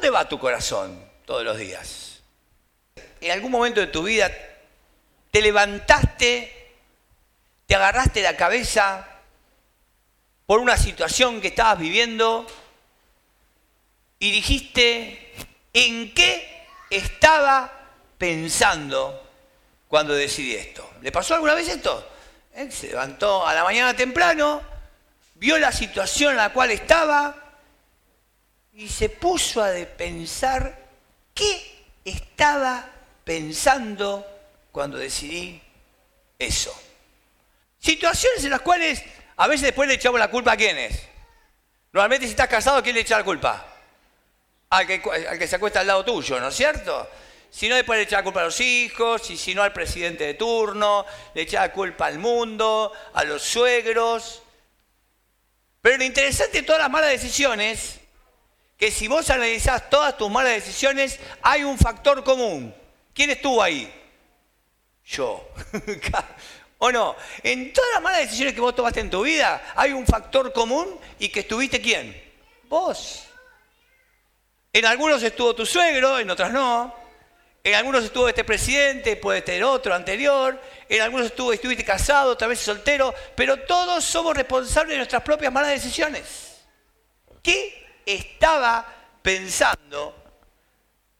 dónde va tu corazón todos los días? En algún momento de tu vida te levantaste, te agarraste la cabeza por una situación que estabas viviendo y dijiste, ¿en qué estaba pensando cuando decidí esto? ¿Le pasó alguna vez esto? Se levantó a la mañana temprano, vio la situación en la cual estaba y se puso a pensar qué estaba pensando cuando decidí eso. Situaciones en las cuales a veces después le echamos la culpa a quiénes. Normalmente si estás casado, ¿quién le echa la culpa? Al que, al que se acuesta al lado tuyo, ¿no es cierto? Si no, después le echa la culpa a los hijos, y si no al presidente de turno, le echa la culpa al mundo, a los suegros. Pero lo interesante de todas las malas decisiones, que si vos analizás todas tus malas decisiones, hay un factor común. ¿Quién estuvo ahí? Yo. ¿O no? En todas las malas decisiones que vos tomaste en tu vida, hay un factor común y que estuviste quién? Vos. En algunos estuvo tu suegro, en otras no. En algunos estuvo este presidente, puede tener otro anterior. En algunos estuvo, estuviste casado, otra vez soltero. Pero todos somos responsables de nuestras propias malas decisiones. ¿Qué estaba pensando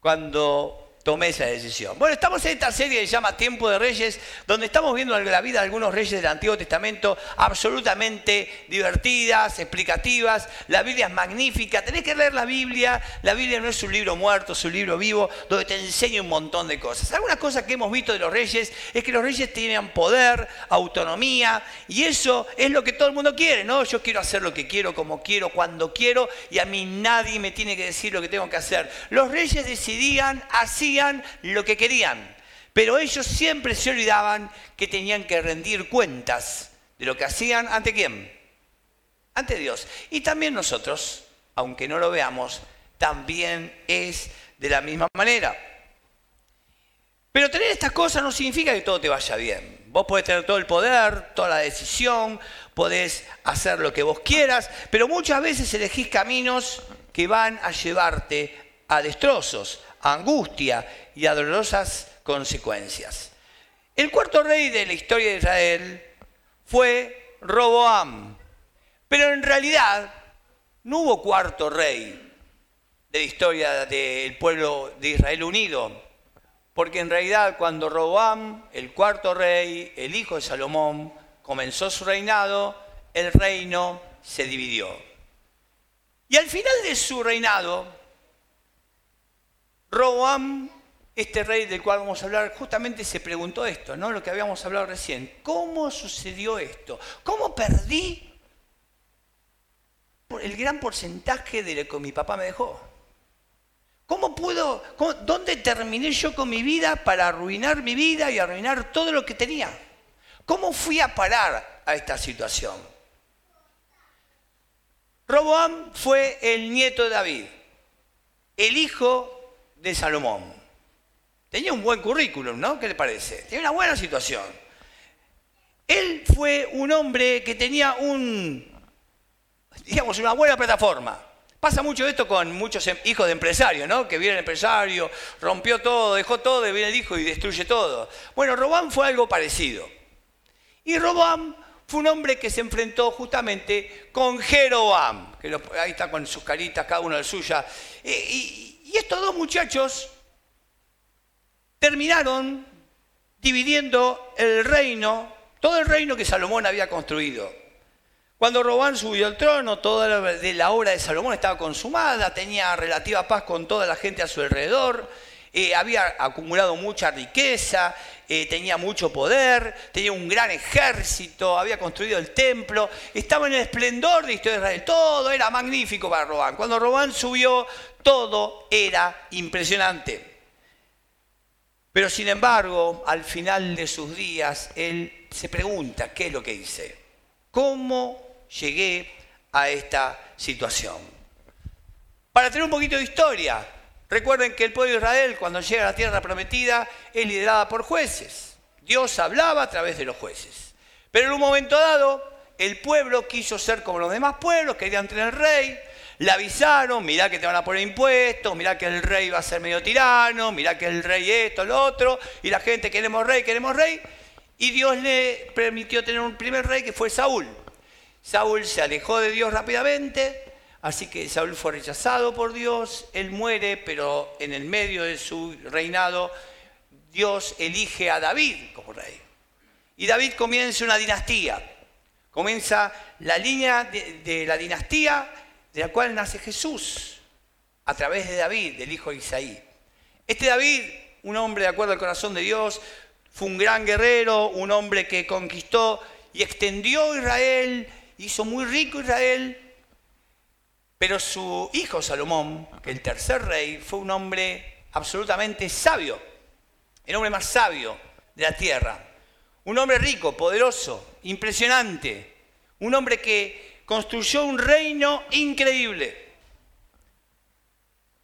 cuando tomé esa decisión. Bueno, estamos en esta serie que se llama Tiempo de Reyes, donde estamos viendo la vida de algunos reyes del Antiguo Testamento absolutamente divertidas, explicativas. La Biblia es magnífica, tenés que leer la Biblia. La Biblia no es un libro muerto, es un libro vivo, donde te enseña un montón de cosas. Algunas cosas que hemos visto de los reyes es que los reyes tienen poder, autonomía, y eso es lo que todo el mundo quiere, ¿no? Yo quiero hacer lo que quiero, como quiero, cuando quiero, y a mí nadie me tiene que decir lo que tengo que hacer. Los reyes decidían así lo que querían, pero ellos siempre se olvidaban que tenían que rendir cuentas de lo que hacían ante quién? Ante Dios. Y también nosotros, aunque no lo veamos, también es de la misma manera. Pero tener estas cosas no significa que todo te vaya bien. Vos podés tener todo el poder, toda la decisión, podés hacer lo que vos quieras, pero muchas veces elegís caminos que van a llevarte a destrozos, angustia y a dolorosas consecuencias. El cuarto rey de la historia de Israel fue Roboam, pero en realidad no hubo cuarto rey de la historia del pueblo de Israel unido, porque en realidad cuando Roboam, el cuarto rey, el hijo de Salomón, comenzó su reinado, el reino se dividió. Y al final de su reinado, Roboam, este rey del cual vamos a hablar, justamente se preguntó esto, ¿no? Lo que habíamos hablado recién. ¿Cómo sucedió esto? ¿Cómo perdí el gran porcentaje de lo que mi papá me dejó? ¿Cómo puedo, dónde terminé yo con mi vida para arruinar mi vida y arruinar todo lo que tenía? ¿Cómo fui a parar a esta situación? Roboam fue el nieto de David, el hijo de Salomón. Tenía un buen currículum, ¿no? ¿Qué le parece? Tenía una buena situación. Él fue un hombre que tenía un, digamos, una buena plataforma. Pasa mucho esto con muchos em, hijos de empresarios, ¿no? Que viene el empresario, rompió todo, dejó todo, y viene el hijo y destruye todo. Bueno, Robán fue algo parecido. Y Robán fue un hombre que se enfrentó justamente con Jeroboam, que ahí está con sus caritas, cada uno de suya. y, y estos dos muchachos terminaron dividiendo el reino, todo el reino que Salomón había construido. Cuando Robán subió al trono, toda la obra de Salomón estaba consumada, tenía relativa paz con toda la gente a su alrededor, eh, había acumulado mucha riqueza, eh, tenía mucho poder, tenía un gran ejército, había construido el templo, estaba en el esplendor de historia de Israel, todo era magnífico para Robán. Cuando Robán subió, todo era impresionante. Pero sin embargo, al final de sus días, él se pregunta, ¿qué es lo que hice? ¿Cómo llegué a esta situación? Para tener un poquito de historia, recuerden que el pueblo de Israel, cuando llega a la tierra prometida, es liderada por jueces. Dios hablaba a través de los jueces. Pero en un momento dado, el pueblo quiso ser como los demás pueblos, querían tener rey, Le avisaron, mirá que te van a poner impuestos, mirá que el rey va a ser medio tirano, mirá que el rey esto, lo otro, y la gente queremos rey, queremos rey. Y Dios le permitió tener un primer rey que fue Saúl. Saúl se alejó de Dios rápidamente, así que Saúl fue rechazado por Dios, él muere, pero en el medio de su reinado Dios elige a David como rey. Y David comienza una dinastía, comienza la línea de, la dinastía de la cual nace Jesús, a través de David, del hijo de Isaí. Este David, un hombre de acuerdo al corazón de Dios, fue un gran guerrero, un hombre que conquistó y extendió Israel, hizo muy rico Israel, pero su hijo Salomón, que el tercer rey, fue un hombre absolutamente sabio, el hombre más sabio de la tierra, un hombre rico, poderoso, impresionante, un hombre que construyó un reino increíble.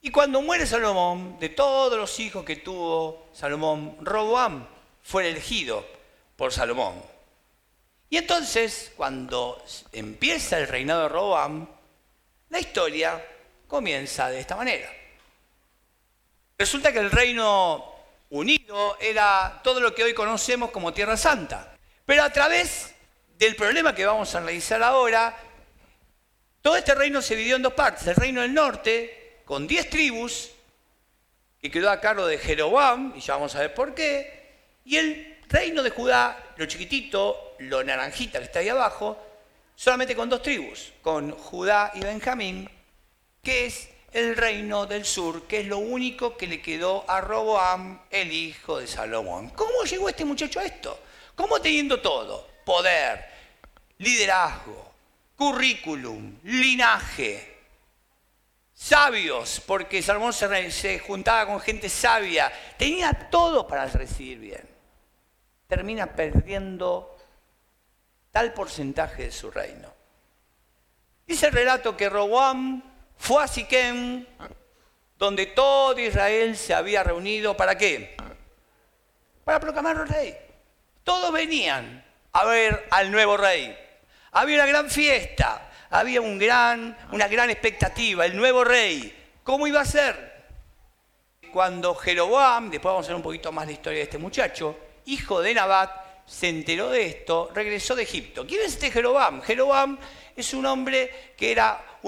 Y cuando muere Salomón, de todos los hijos que tuvo Salomón, Roboam fue elegido por Salomón. Y entonces, cuando empieza el reinado de Roboam, la historia comienza de esta manera. Resulta que el reino unido era todo lo que hoy conocemos como Tierra Santa. Pero a través del problema que vamos a analizar ahora, todo este reino se dividió en dos partes. El reino del norte, con diez tribus, que quedó a cargo de Jeroboam, y ya vamos a ver por qué, y el reino de Judá, lo chiquitito, lo naranjita que está ahí abajo, solamente con dos tribus, con Judá y Benjamín, que es el reino del sur, que es lo único que le quedó a Roboam, el hijo de Salomón. ¿Cómo llegó este muchacho a esto? ¿Cómo teniendo todo? Poder, liderazgo, currículum, linaje, sabios, porque Salomón se, se juntaba con gente sabia, tenía todo para recibir bien termina perdiendo tal porcentaje de su reino. Dice el relato que Roboam fue a Siquem, donde todo Israel se había reunido, ¿para qué? Para proclamarlo rey. Todos venían a ver al nuevo rey. Había una gran fiesta, había una gran expectativa, el nuevo rey. ¿Cómo iba a ser? Cuando Jeroboam, después vamos a ver un poquito más la historia de este muchacho, hijo de Nabat, se enteró de esto, regresó de Egipto. ¿Quién es este Jeroboam? Jeroboam es un hombre que era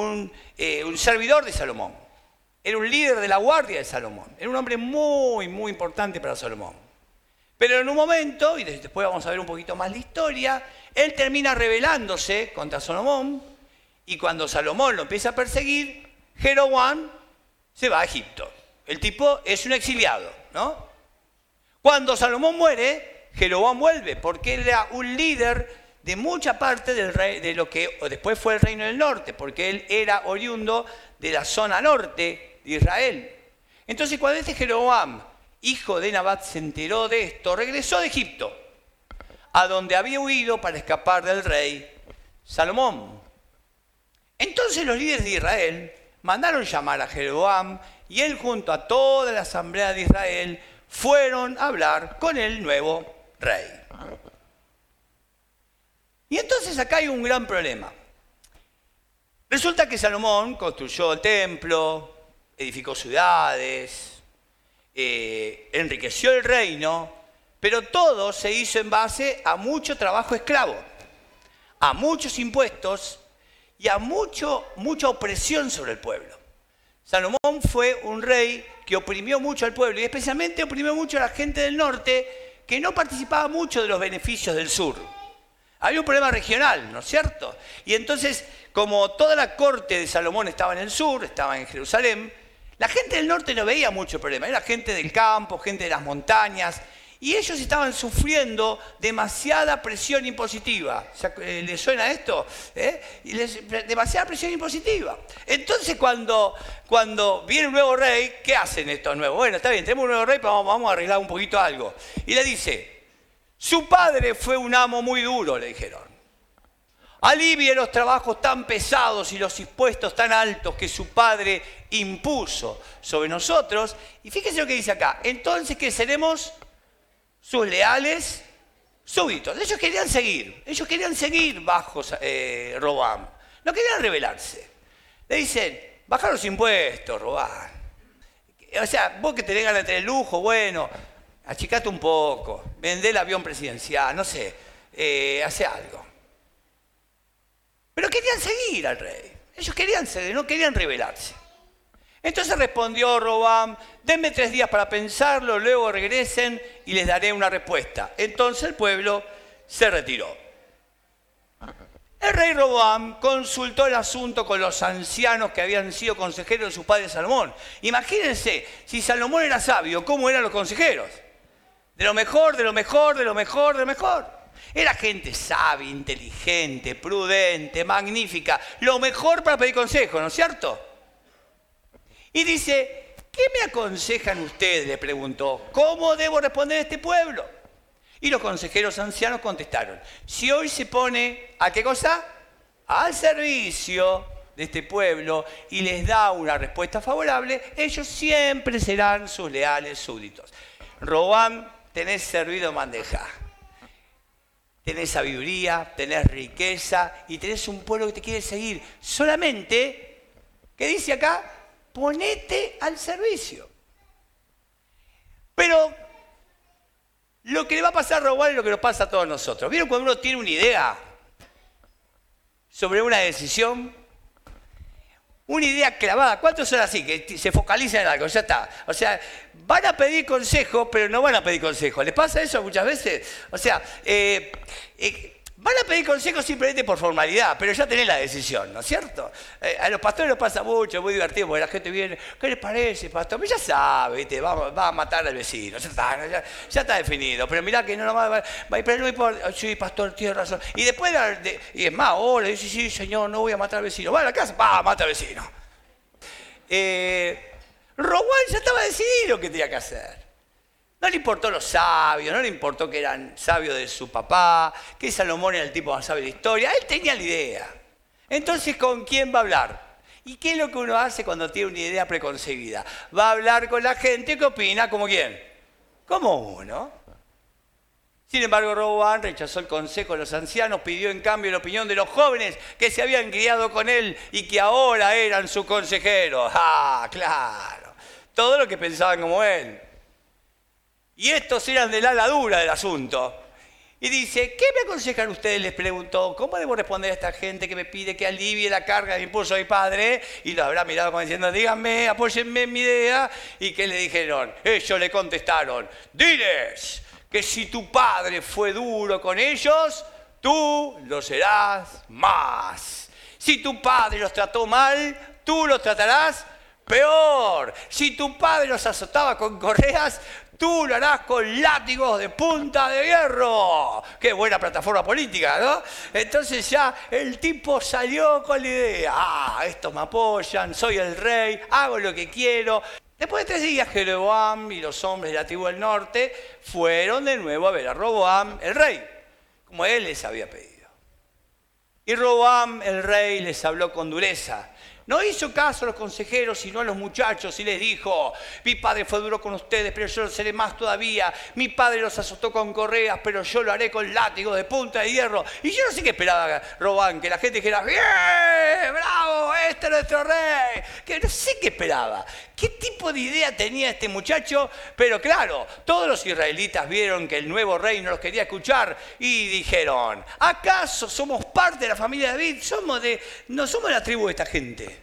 eh, un, servidor de Salomón. Era un líder de la guardia de Salomón. Era un hombre muy, muy importante para Salomón. Pero en un momento, y después vamos a ver un poquito más la historia, él termina rebelándose contra Salomón y cuando Salomón lo empieza a perseguir, Jeroboam se va a Egipto. El tipo es un exiliado, ¿no? Cuando Salomón muere, Jeroboam vuelve, porque él era un líder de mucha parte del rey, de lo que después fue el reino del norte, porque él era oriundo de la zona norte de Israel. Entonces cuando este Jeroboam, hijo de Nabat, se enteró de esto, regresó de Egipto, a donde había huido para escapar del rey Salomón. Entonces los líderes de Israel mandaron llamar a Jeroboam y él junto a toda la asamblea de Israel fueron a hablar con el nuevo rey. Y entonces acá hay un gran problema. Resulta que Salomón construyó el templo, edificó ciudades, eh, enriqueció el reino, pero todo se hizo en base a mucho trabajo esclavo, a muchos impuestos y a mucho, mucha opresión sobre el pueblo. Salomón fue un rey que oprimió mucho al pueblo y especialmente oprimió mucho a la gente del norte que no participaba mucho de los beneficios del sur. Había un problema regional, ¿no es cierto? Y entonces, como toda la corte de Salomón estaba en el sur, estaba en Jerusalén, la gente del norte no veía mucho problema. Era gente del campo, gente de las montañas, y ellos estaban sufriendo demasiada presión impositiva. Eh, ¿Les suena esto? ¿Eh? demasiada presión impositiva. Entonces cuando, cuando viene un nuevo rey, ¿qué hacen estos nuevos? Bueno, está bien, tenemos un nuevo rey, pero vamos, a arreglar un poquito algo. Y le dice, su padre fue un amo muy duro, le dijeron. Alivie los trabajos tan pesados y los impuestos tan altos que su padre impuso sobre nosotros. Y fíjese lo que dice acá. Entonces, ¿qué seremos? Sus leales súbditos. Ellos querían seguir, ellos querían seguir bajo eh, Robam, no querían rebelarse. Le dicen, bajar los impuestos, robar. O sea, vos que tenés ganas de tener lujo, bueno, achicate un poco, vendé el avión presidencial, no sé, eh, hace algo. Pero querían seguir al rey. Ellos querían seguir, no querían rebelarse. Entonces respondió Robam, denme tres días para pensarlo, luego regresen y les daré una respuesta. Entonces el pueblo se retiró. El rey Roboam consultó el asunto con los ancianos que habían sido consejeros de su padre Salomón. Imagínense, si Salomón era sabio, ¿cómo eran los consejeros? De lo mejor, de lo mejor, de lo mejor, de lo mejor. Era gente sabia, inteligente, prudente, magnífica. Lo mejor para pedir consejo, ¿no es cierto? Y dice, ¿qué me aconsejan ustedes? Le preguntó. ¿Cómo debo responder a este pueblo? Y los consejeros ancianos contestaron, si hoy se pone a qué cosa? Al servicio de este pueblo y les da una respuesta favorable, ellos siempre serán sus leales súbditos. Robán, tenés servido mandeja. Tenés sabiduría, tenés riqueza y tenés un pueblo que te quiere seguir. Solamente, ¿qué dice acá? Ponete al servicio. Pero lo que le va a pasar a Roboam es lo que nos pasa a todos nosotros. ¿Vieron cuando uno tiene una idea sobre una decisión? Una idea clavada. ¿Cuántos son así? Que se focalizan en algo, ya está. O sea, van a pedir consejo, pero no van a pedir consejo. ¿Les pasa eso muchas veces? O sea, eh, eh, Van a pedir consejos simplemente por formalidad, pero ya tenés la decisión, ¿no es cierto? Eh, a los pastores nos pasa mucho, muy divertido, porque la gente viene, ¿qué les parece, pastor? Pero ya sabe, ¿viste? Va, a matar al vecino, ya está, definido. Pero mirá que no, va, va, pero no importa, sí, pastor, tiene razón. Y después, y es más, ahora dice, sí, señor, no voy a matar al vecino. Va a la casa, va, mata al vecino. Eh, ya estaba decidido qué tenía que hacer. No le importó los sabios, no le importó que eran sabios de su papá, que Salomón era el tipo más sabio de la historia. Él tenía la idea. Entonces, ¿con quién va a hablar? ¿Y qué es lo que uno hace cuando tiene una idea preconcebida? Va a hablar con la gente que opina como quién? Como uno. Sin embargo, Roboán rechazó el consejo de los ancianos, pidió en cambio la opinión de los jóvenes que se habían criado con él y que ahora eran su consejero. Ah, claro. Todo lo que pensaban como él. Y estos eran de la dura del asunto. Y dice, ¿qué me aconsejan ustedes? Les preguntó, ¿cómo debo responder a esta gente que me pide que alivie la carga de impulso de mi padre? Y lo habrá mirado como diciendo, díganme, apóyenme en mi idea. ¿Y qué le dijeron? Ellos le contestaron, diles que si tu padre fue duro con ellos, tú lo serás más. Si tu padre los trató mal, tú los tratarás peor. Si tu padre los azotaba con correas, tú lo harás con látigos de punta de hierro. Qué buena plataforma política, ¿no? Entonces ya el tipo salió con la idea, ah, estos me apoyan, soy el rey, hago lo que quiero. Después de tres días, Jeroboam y los hombres de la tribu del norte fueron de nuevo a ver a Roboam, el rey, como él les había pedido. Y Roboam, el rey, les habló con dureza no hizo caso a los consejeros, sino a los muchachos y les dijo, mi padre fue duro con ustedes, pero yo lo seré más todavía. Mi padre los azotó con correas, pero yo lo haré con látigo de punta de hierro. Y yo no sé qué esperaba Robán, que la gente dijera, bien, bravo, este es nuestro rey. Que no sé qué esperaba. ¿Qué tipo de idea tenía este muchacho? Pero claro, todos los israelitas vieron que el nuevo rey no los quería escuchar y dijeron, ¿acaso somos parte de la familia de David? Somos de, no somos la tribu de esta gente.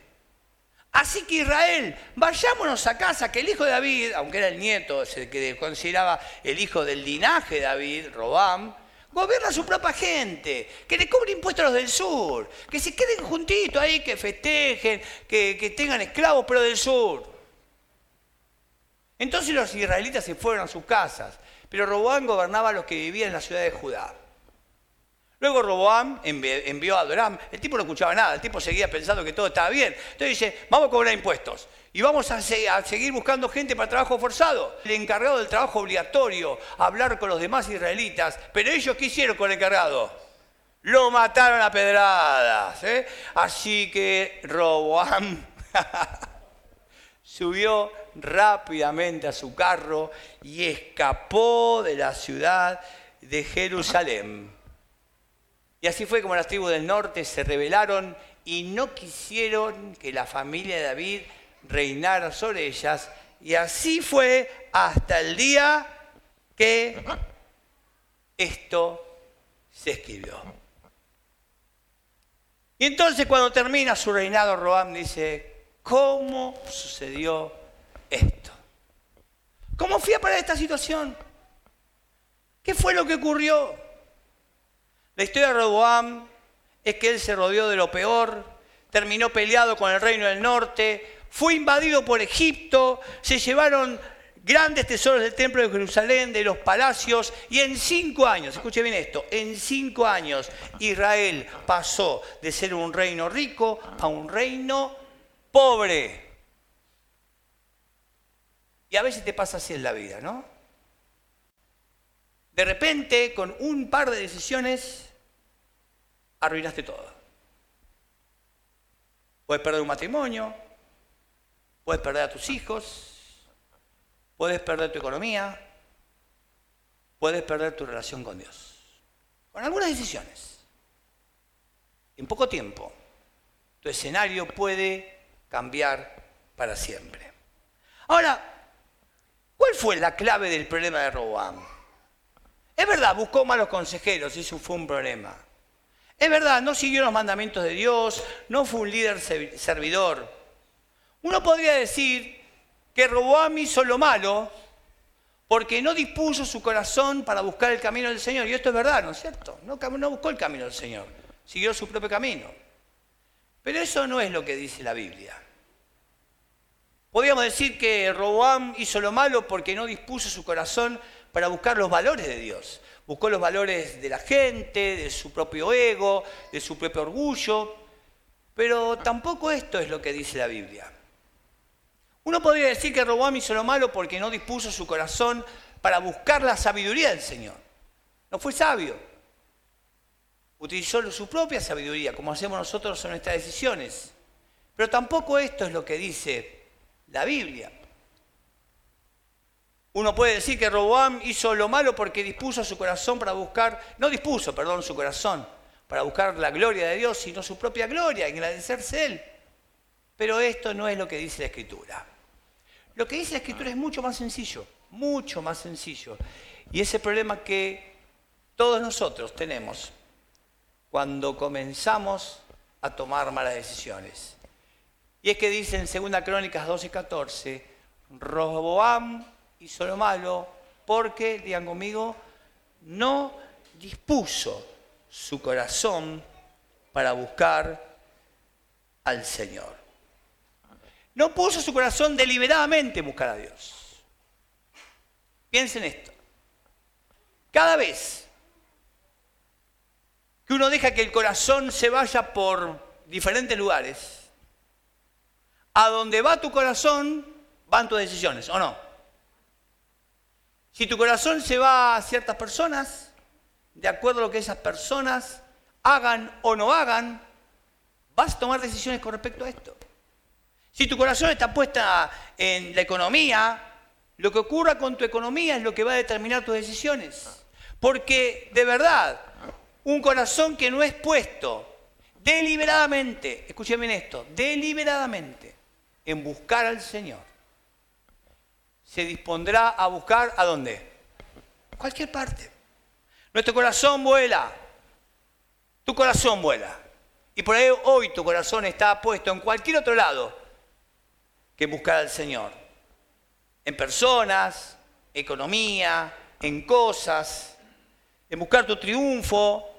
Así que Israel, vayámonos a casa, que el hijo de David, aunque era el nieto, que consideraba el hijo del linaje de David, Robam, gobierna a su propia gente, que le cobre impuestos a los del sur, que se queden juntitos ahí, que festejen, que, que tengan esclavos, pero del sur. Entonces los israelitas se fueron a sus casas, pero Robam gobernaba a los que vivían en la ciudad de Judá. Luego Roboam envió a Adoram. El tipo no escuchaba nada, el tipo seguía pensando que todo estaba bien. Entonces dice, vamos a cobrar impuestos. Y vamos a, seguir buscando gente para trabajo forzado. El encargado del trabajo obligatorio, hablar con los demás israelitas. Pero ellos, ¿qué hicieron con el encargado? Lo mataron a pedradas. ¿eh? Así que Roboam subió rápidamente a su carro y escapó de la ciudad de Jerusalén. Y así fue como las tribus del norte se rebelaron y no quisieron que la familia de David reinara sobre ellas. Y así fue hasta el día que esto se escribió. Y entonces cuando termina su reinado, Roam dice, ¿cómo sucedió esto? ¿Cómo fui a parar esta situación? ¿Qué fue lo que ocurrió? La historia de Roboam es que él se rodeó de lo peor, terminó peleado con el reino del norte, fue invadido por Egipto, se llevaron grandes tesoros del templo de Jerusalén, de los palacios, y en cinco años, escuche bien esto, en cinco años Israel pasó de ser un reino rico a un reino pobre. Y a veces te pasa así en la vida, ¿no? De repente, con un par de decisiones, arruinaste todo. Puedes perder un matrimonio, puedes perder a tus hijos, Puedes perder tu economía, puedes perder tu relación con Dios. Con algunas decisiones. En poco tiempo, tu escenario puede cambiar para siempre. Ahora, ¿cuál fue la clave del problema de Roboam? Es verdad, buscó malos consejeros, eso fue un problema. Es verdad, no siguió los mandamientos de Dios, no fue un líder servidor. Uno podría decir que Roboam hizo lo malo porque no dispuso su corazón para buscar el camino del Señor. Y esto es verdad, ¿no es cierto? No, no buscó el camino del Señor, siguió su propio camino. Pero eso no es lo que dice la Biblia. Podríamos decir que Roboam hizo lo malo porque no dispuso su corazón para buscar los valores de Dios. Buscó los valores de la gente, de su propio ego, de su propio orgullo. Pero tampoco esto es lo que dice la Biblia. Uno podría decir que Roboam hizo lo malo porque no dispuso su corazón para buscar la sabiduría del Señor. No fue sabio. Utilizó su propia sabiduría, como hacemos nosotros en nuestras decisiones. Pero tampoco esto es lo que dice la Biblia. Uno puede decir que Roboam hizo lo malo porque dispuso su corazón para buscar, no dispuso, perdón, su corazón para buscar la gloria de Dios, sino su propia gloria, y agradecerse Él. Pero esto no es lo que dice la Escritura. Lo que dice la escritura es mucho más sencillo, mucho más sencillo. Y ese problema que todos nosotros tenemos cuando comenzamos a tomar malas decisiones. Y es que dice en 2 Crónicas 12 y 14, Roboam hizo lo malo porque, digan conmigo, no dispuso su corazón para buscar al Señor. No puso su corazón deliberadamente en buscar a Dios. Piensen esto. Cada vez que uno deja que el corazón se vaya por diferentes lugares, a donde va tu corazón van tus decisiones, ¿o no? Si tu corazón se va a ciertas personas, de acuerdo a lo que esas personas hagan o no hagan, vas a tomar decisiones con respecto a esto. Si tu corazón está puesta en la economía, lo que ocurra con tu economía es lo que va a determinar tus decisiones. Porque de verdad, un corazón que no es puesto deliberadamente, escuchen bien esto, deliberadamente en buscar al Señor, se dispondrá a buscar a dónde? Cualquier parte. Nuestro corazón vuela. Tu corazón vuela. Y por ahí hoy tu corazón está puesto en cualquier otro lado que buscar al Señor. En personas, economía, en cosas, en buscar tu triunfo,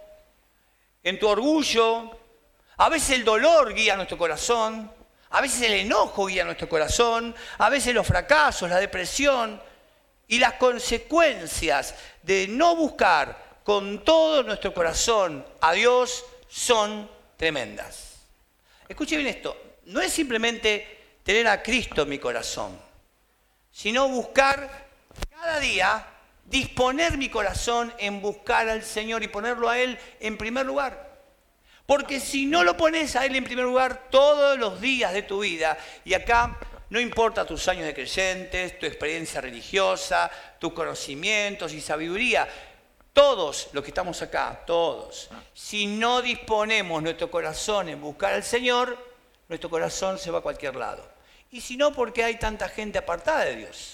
en tu orgullo. A veces el dolor guía nuestro corazón, a veces el enojo guía nuestro corazón, a veces los fracasos, la depresión y las consecuencias de no buscar con todo nuestro corazón a Dios son tremendas. Escuche bien esto, no es simplemente tener a Cristo en mi corazón, sino buscar cada día, disponer mi corazón en buscar al Señor y ponerlo a Él en primer lugar. Porque si no lo pones a Él en primer lugar todos los días de tu vida, y acá no importa tus años de creyentes, tu experiencia religiosa, tus conocimientos y sabiduría, todos los que estamos acá, todos, si no disponemos nuestro corazón en buscar al Señor, nuestro corazón se va a cualquier lado. Y si no, porque hay tanta gente apartada de Dios.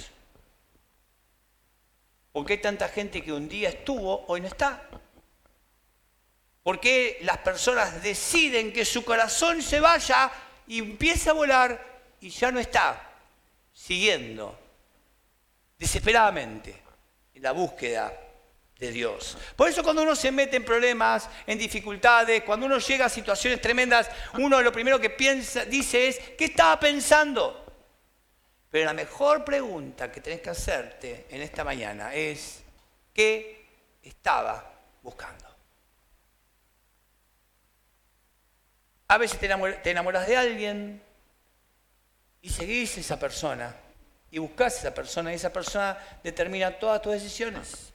Porque hay tanta gente que un día estuvo, hoy no está. Porque las personas deciden que su corazón se vaya y empieza a volar y ya no está siguiendo desesperadamente en la búsqueda de Dios. Por eso cuando uno se mete en problemas, en dificultades, cuando uno llega a situaciones tremendas, uno lo primero que piensa, dice es, ¿qué estaba pensando? Pero la mejor pregunta que tenés que hacerte en esta mañana es, ¿qué estaba buscando? A veces te enamoras de alguien y seguís esa persona y buscas a esa persona y esa persona determina todas tus decisiones.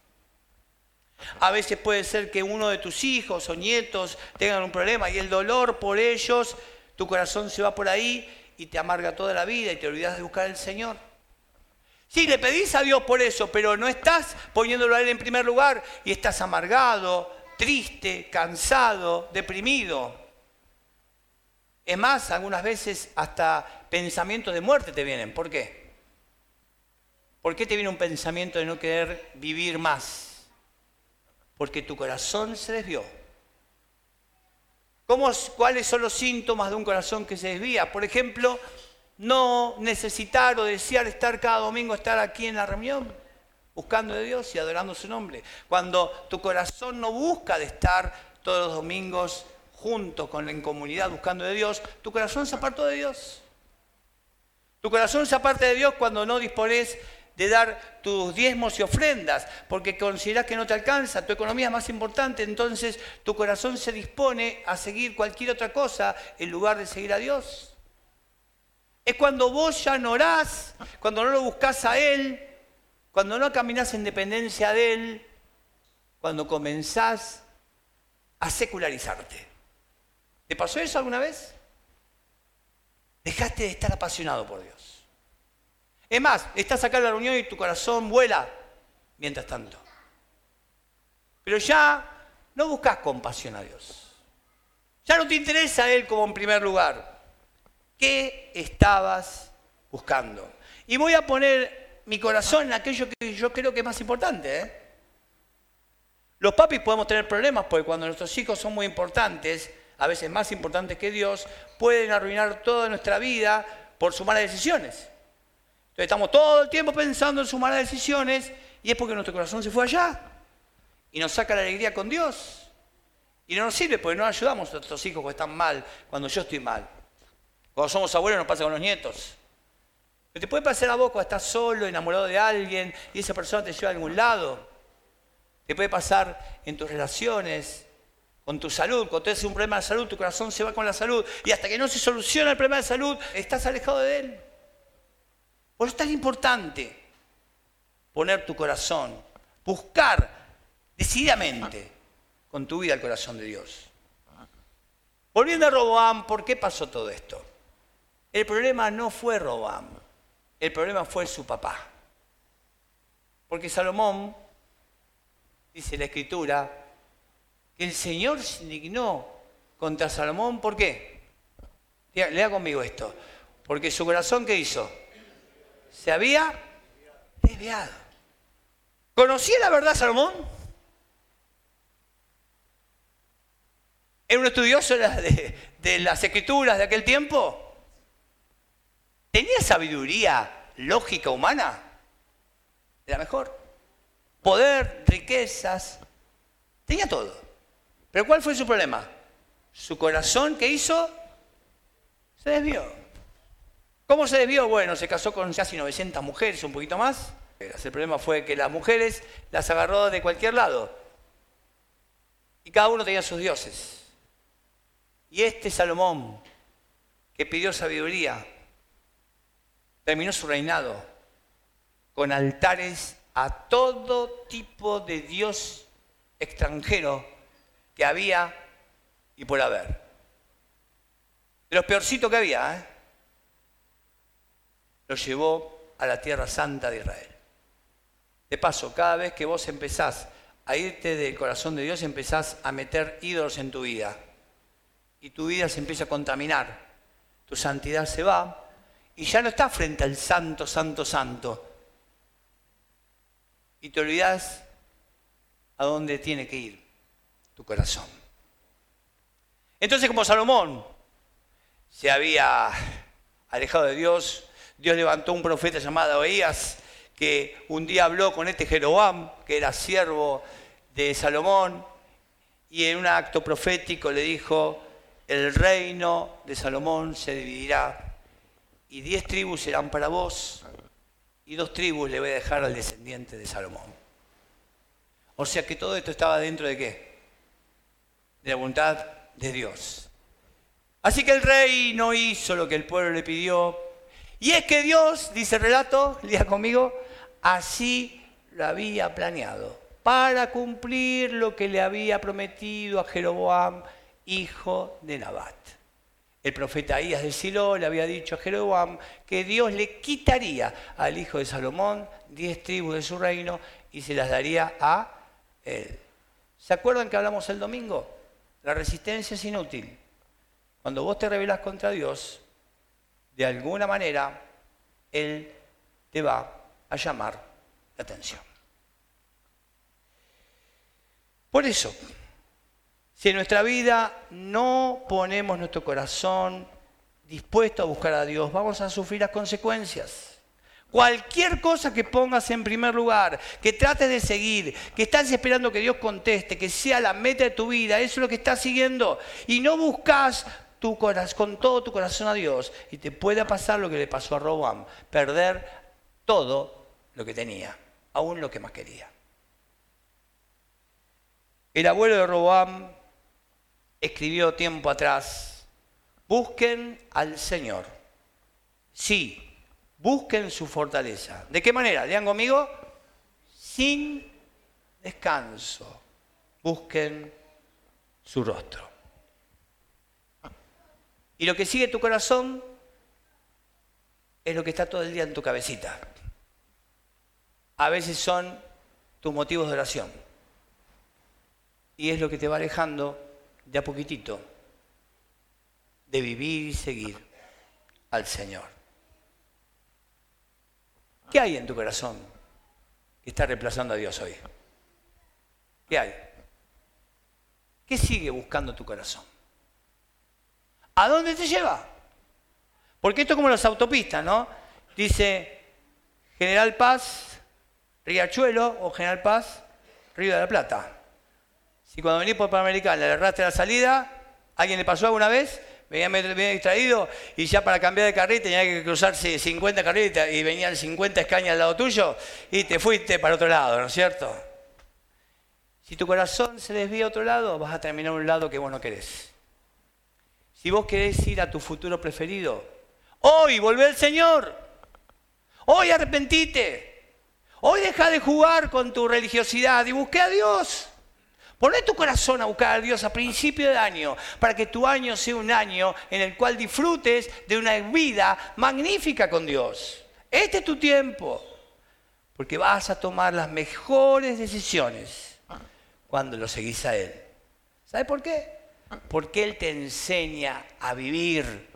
A veces puede ser que uno de tus hijos o nietos tengan un problema y el dolor por ellos, tu corazón se va por ahí y te amarga toda la vida y te olvidas de buscar al Señor. Sí, le pedís a Dios por eso, pero no estás poniéndolo a Él en primer lugar y estás amargado, triste, cansado, deprimido. Es más, algunas veces hasta pensamientos de muerte te vienen. ¿Por qué? ¿Por qué te viene un pensamiento de no querer vivir más? Porque tu corazón se desvió. ¿Cuáles son los síntomas de un corazón que se desvía? Por ejemplo, no necesitar o desear estar cada domingo, estar aquí en la reunión, buscando a Dios y adorando su nombre. Cuando tu corazón no busca de estar todos los domingos juntos con en comunidad buscando de Dios, tu corazón se apartó de Dios. Tu corazón se aparta de Dios cuando no dispones de dar tus diezmos y ofrendas, porque consideras que no te alcanza, tu economía es más importante, entonces tu corazón se dispone a seguir cualquier otra cosa en lugar de seguir a Dios. Es cuando vos ya no orás, cuando no lo buscas a Él, cuando no caminás en dependencia de Él, cuando comenzás a secularizarte. ¿Te pasó eso alguna vez? Dejaste de estar apasionado por Dios. Es más, estás acá en la reunión y tu corazón vuela mientras tanto. Pero ya no buscas compasión a Dios. Ya no te interesa a Él como en primer lugar. ¿Qué estabas buscando? Y voy a poner mi corazón en aquello que yo creo que es más importante. ¿eh? Los papis podemos tener problemas porque cuando nuestros hijos son muy importantes, a veces más importantes que Dios, pueden arruinar toda nuestra vida por sus malas decisiones estamos todo el tiempo pensando en sus malas decisiones y es porque nuestro corazón se fue allá y nos saca la alegría con Dios. Y no nos sirve porque no ayudamos a nuestros hijos que están mal cuando yo estoy mal. Cuando somos abuelos nos pasa con los nietos. Pero te puede pasar a vos cuando estás solo, enamorado de alguien y esa persona te lleva a algún lado. Te puede pasar en tus relaciones, con tu salud. Cuando tienes un problema de salud, tu corazón se va con la salud. Y hasta que no se soluciona el problema de salud, estás alejado de él. Por eso es tan importante poner tu corazón, buscar decididamente con tu vida el corazón de Dios. Volviendo a Roboam, ¿por qué pasó todo esto? El problema no fue Roboam, el problema fue su papá. Porque Salomón, dice la escritura, el Señor se indignó contra Salomón, ¿por qué? Lea conmigo esto. Porque su corazón, ¿qué hizo? se había desviado. ¿Conocía la verdad Salomón? ¿Era un estudioso de, las escrituras de aquel tiempo? ¿Tenía sabiduría lógica humana? Era mejor. Poder, riquezas, tenía todo. Pero ¿cuál fue su problema? Su corazón, ¿qué hizo? Se desvió. ¿Cómo se desvió? Bueno, se casó con casi 900 mujeres, un poquito más. El problema fue que las mujeres las agarró de cualquier lado. Y cada uno tenía sus dioses. Y este Salomón, que pidió sabiduría, terminó su reinado con altares a todo tipo de dios extranjero que había y por haber. De los peorcitos que había, ¿eh? lo llevó a la tierra santa de Israel. De paso, cada vez que vos empezás a irte del corazón de Dios, empezás a meter ídolos en tu vida. Y tu vida se empieza a contaminar. Tu santidad se va y ya no estás frente al santo, santo, santo. Y te olvidas a dónde tiene que ir tu corazón. Entonces como Salomón se había alejado de Dios, Dios levantó un profeta llamado Oías que un día habló con este Jeroboam, que era siervo de Salomón, y en un acto profético le dijo, el reino de Salomón se dividirá, y diez tribus serán para vos, y dos tribus le voy a dejar al descendiente de Salomón. O sea que todo esto estaba dentro de qué? De la voluntad de Dios. Así que el rey no hizo lo que el pueblo le pidió. Y es que Dios, dice el relato, lea conmigo, así lo había planeado, para cumplir lo que le había prometido a Jeroboam, hijo de Nabat. El profeta Ahías de Silo le había dicho a Jeroboam que Dios le quitaría al hijo de Salomón diez tribus de su reino y se las daría a él. ¿Se acuerdan que hablamos el domingo? La resistencia es inútil. Cuando vos te rebelas contra Dios, de alguna manera, Él te va a llamar la atención. Por eso, si en nuestra vida no ponemos nuestro corazón dispuesto a buscar a Dios, vamos a sufrir las consecuencias. Cualquier cosa que pongas en primer lugar, que trates de seguir, que estás esperando que Dios conteste, que sea la meta de tu vida, eso es lo que estás siguiendo. Y no buscas tu con todo tu corazón a Dios y te puede pasar lo que le pasó a Roboam, perder todo lo que tenía, aún lo que más quería. El abuelo de Roboam escribió tiempo atrás, busquen al Señor. Sí, busquen su fortaleza. ¿De qué manera? Lean conmigo. Sin descanso. Busquen su rostro. Y lo que sigue tu corazón es lo que está todo el día en tu cabecita a veces son tus motivos de oración. Y es lo que te va alejando de a poquitito de vivir y seguir al Señor. ¿Qué hay en tu corazón que está reemplazando a Dios hoy? ¿Qué hay? ¿Qué sigue buscando tu corazón? ¿A dónde te lleva? Porque esto es como las autopistas, ¿no? Dice General Paz, Riachuelo o General Paz, Río de la Plata. Si cuando venís por Panamericana le erraste la salida, ¿alguien le pasó alguna vez? Venía medio distraído y ya para cambiar de carril tenía que cruzarse 50 carriles y venían 50 escañas al lado tuyo y te fuiste para otro lado, ¿no es cierto? Si tu corazón se desvía a otro lado, vas a terminar a un lado que vos no querés. Si vos querés ir a tu futuro preferido, hoy volvé al Señor, hoy arrepentite, Hoy deja de jugar con tu religiosidad y busque a Dios. Poné tu corazón a buscar a Dios a principio de año, para que tu año sea un año en el cual disfrutes de una vida magnífica con Dios. Este es tu tiempo, porque vas a tomar las mejores decisiones cuando lo seguís a Él. ¿Sabes por qué? Porque Él te enseña a vivir.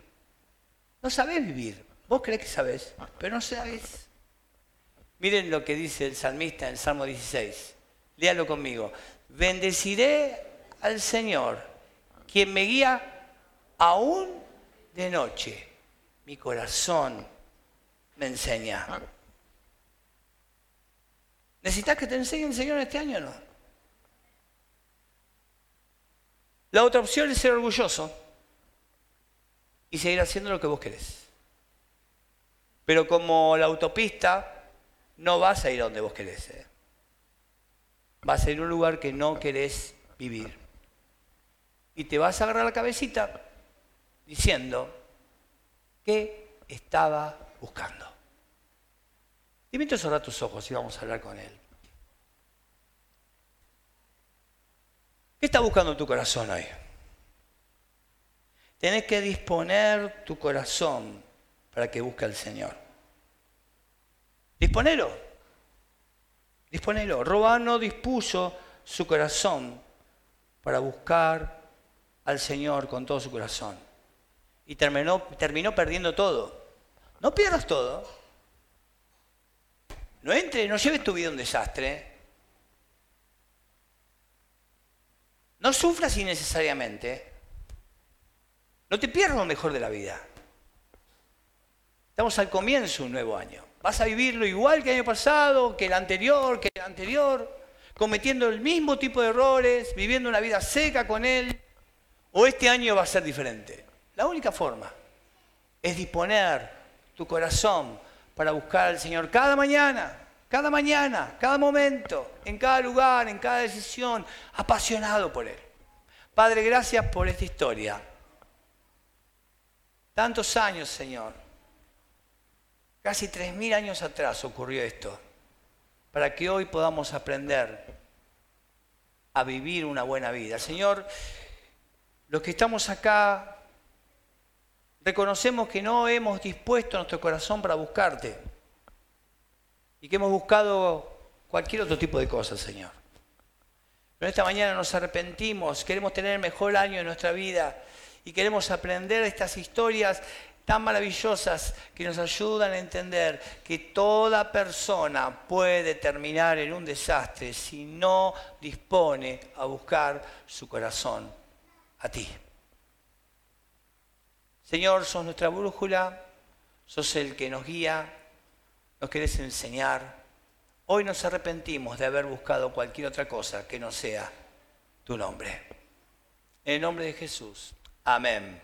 No sabes vivir. Vos crees que sabes, pero no sabes. Miren lo que dice el salmista en el Salmo 16. Léalo conmigo. Bendeciré al Señor, quien me guía aún de noche. Mi corazón me enseña. ¿Necesitas que te enseñe el Señor este año o no? La otra opción es ser orgulloso y seguir haciendo lo que vos querés. Pero como la autopista no vas a ir a donde vos querés. Eh. Vas a a un lugar que no querés vivir. Y te vas a agarrar la cabecita diciendo, ¿qué estaba buscando? Y mientras cerrar tus ojos y vamos a hablar con él. ¿Qué está buscando tu corazón hoy? Tenés que disponer tu corazón para que busque al Señor. Disponelo. Disponelo. Robán no dispuso su corazón para buscar al Señor con todo su corazón. Y terminó, terminó perdiendo todo. No pierdas todo. No entres, no lleves tu vida a un desastre. No sufras innecesariamente. No te pierdas lo mejor de la vida. Estamos al comienzo de un nuevo año. Vas a vivirlo igual que el año pasado, que el anterior, que el anterior, cometiendo el mismo tipo de errores, viviendo una vida seca con Él. O este año va a ser diferente. La única forma es disponer tu corazón para buscar al Señor cada mañana, cada mañana, cada momento, en cada lugar, en cada decisión, apasionado por Él. Padre, gracias por esta historia. Tantos años, Señor. Casi tres mil años atrás ocurrió esto, para que hoy podamos aprender a vivir una buena vida. Señor, los que estamos acá reconocemos que no hemos dispuesto nuestro corazón para buscarte y que hemos buscado cualquier otro tipo de cosas, Señor. Pero esta mañana nos arrepentimos, queremos tener el mejor año de nuestra vida y queremos aprender estas historias tan maravillosas que nos ayudan a entender que toda persona puede terminar en un desastre si no dispone a buscar su corazón a ti. Señor, sos nuestra brújula, sos el que nos guía, nos querés enseñar. Hoy nos arrepentimos de haber buscado cualquier otra cosa que no sea tu nombre. En el nombre de Jesús. Amén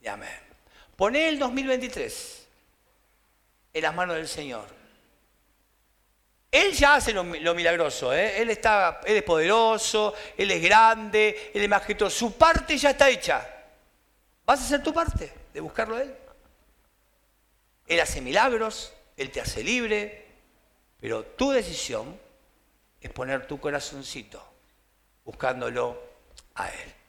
y amén. Poné el 2023 en las manos del Señor. Él ya hace lo, milagroso, ¿eh? él, está, él es poderoso, Él es grande, Él es majestuoso. Su parte ya está hecha. ¿Vas a hacer tu parte de buscarlo a Él? Él hace milagros, Él te hace libre, pero tu decisión es poner tu corazoncito buscándolo a Él.